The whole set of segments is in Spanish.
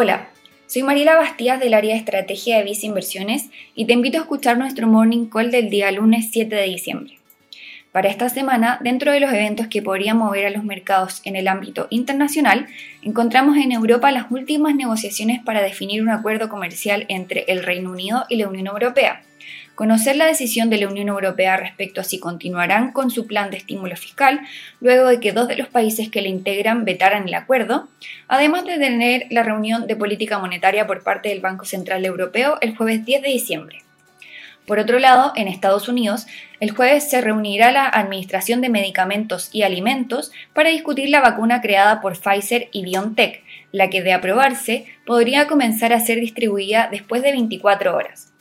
Hola, soy Mariela Bastías del área de estrategia de Visa Inversiones y te invito a escuchar nuestro morning call del día lunes 7 de diciembre. Para esta semana, dentro de los eventos que podrían mover a los mercados en el ámbito internacional, encontramos en Europa las últimas negociaciones para definir un acuerdo comercial entre el Reino Unido y la Unión Europea conocer la decisión de la Unión Europea respecto a si continuarán con su plan de estímulo fiscal luego de que dos de los países que le integran vetaran el acuerdo, además de tener la reunión de política monetaria por parte del Banco Central Europeo el jueves 10 de diciembre. Por otro lado, en Estados Unidos, el jueves se reunirá la Administración de Medicamentos y Alimentos para discutir la vacuna creada por Pfizer y BioNTech, la que de aprobarse podría comenzar a ser distribuida después de 24 horas.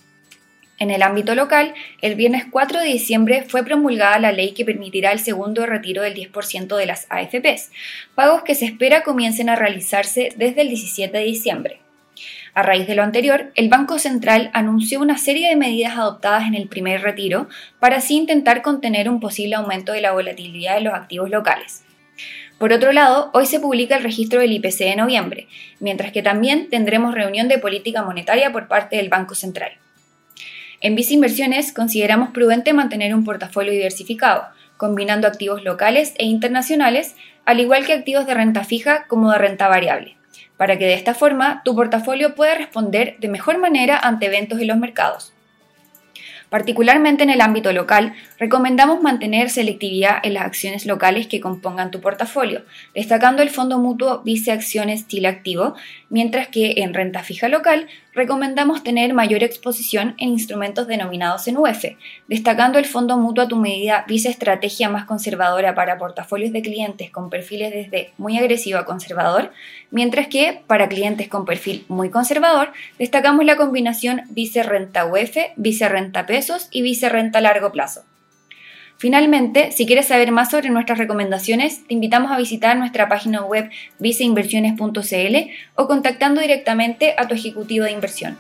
En el ámbito local, el viernes 4 de diciembre fue promulgada la ley que permitirá el segundo retiro del 10% de las AFPs, pagos que se espera comiencen a realizarse desde el 17 de diciembre. A raíz de lo anterior, el Banco Central anunció una serie de medidas adoptadas en el primer retiro para así intentar contener un posible aumento de la volatilidad de los activos locales. Por otro lado, hoy se publica el registro del IPC de noviembre, mientras que también tendremos reunión de política monetaria por parte del Banco Central. En Visa Inversiones consideramos prudente mantener un portafolio diversificado, combinando activos locales e internacionales, al igual que activos de renta fija como de renta variable, para que de esta forma tu portafolio pueda responder de mejor manera ante eventos en los mercados. Particularmente en el ámbito local, recomendamos mantener selectividad en las acciones locales que compongan tu portafolio, destacando el fondo mutuo Vice Acciones Estilo Activo, mientras que en renta fija local recomendamos tener mayor exposición en instrumentos denominados en UF, destacando el fondo mutuo a tu medida Vice Estrategia más conservadora para portafolios de clientes con perfiles desde muy agresivo a conservador, mientras que para clientes con perfil muy conservador destacamos la combinación Vice Renta UF, Vice Renta Pesos y Vice Renta Largo Plazo. Finalmente, si quieres saber más sobre nuestras recomendaciones, te invitamos a visitar nuestra página web viceinversiones.cl o contactando directamente a tu ejecutivo de inversión.